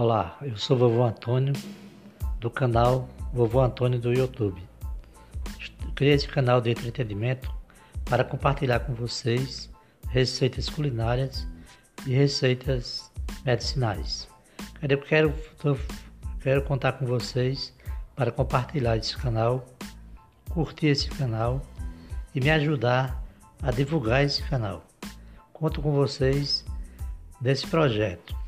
Olá, eu sou vovô Antônio do canal Vovô Antônio do YouTube. Criei esse canal de entretenimento para compartilhar com vocês receitas culinárias e receitas medicinais. Eu quero, quero contar com vocês para compartilhar esse canal, curtir esse canal e me ajudar a divulgar esse canal. Conto com vocês nesse projeto.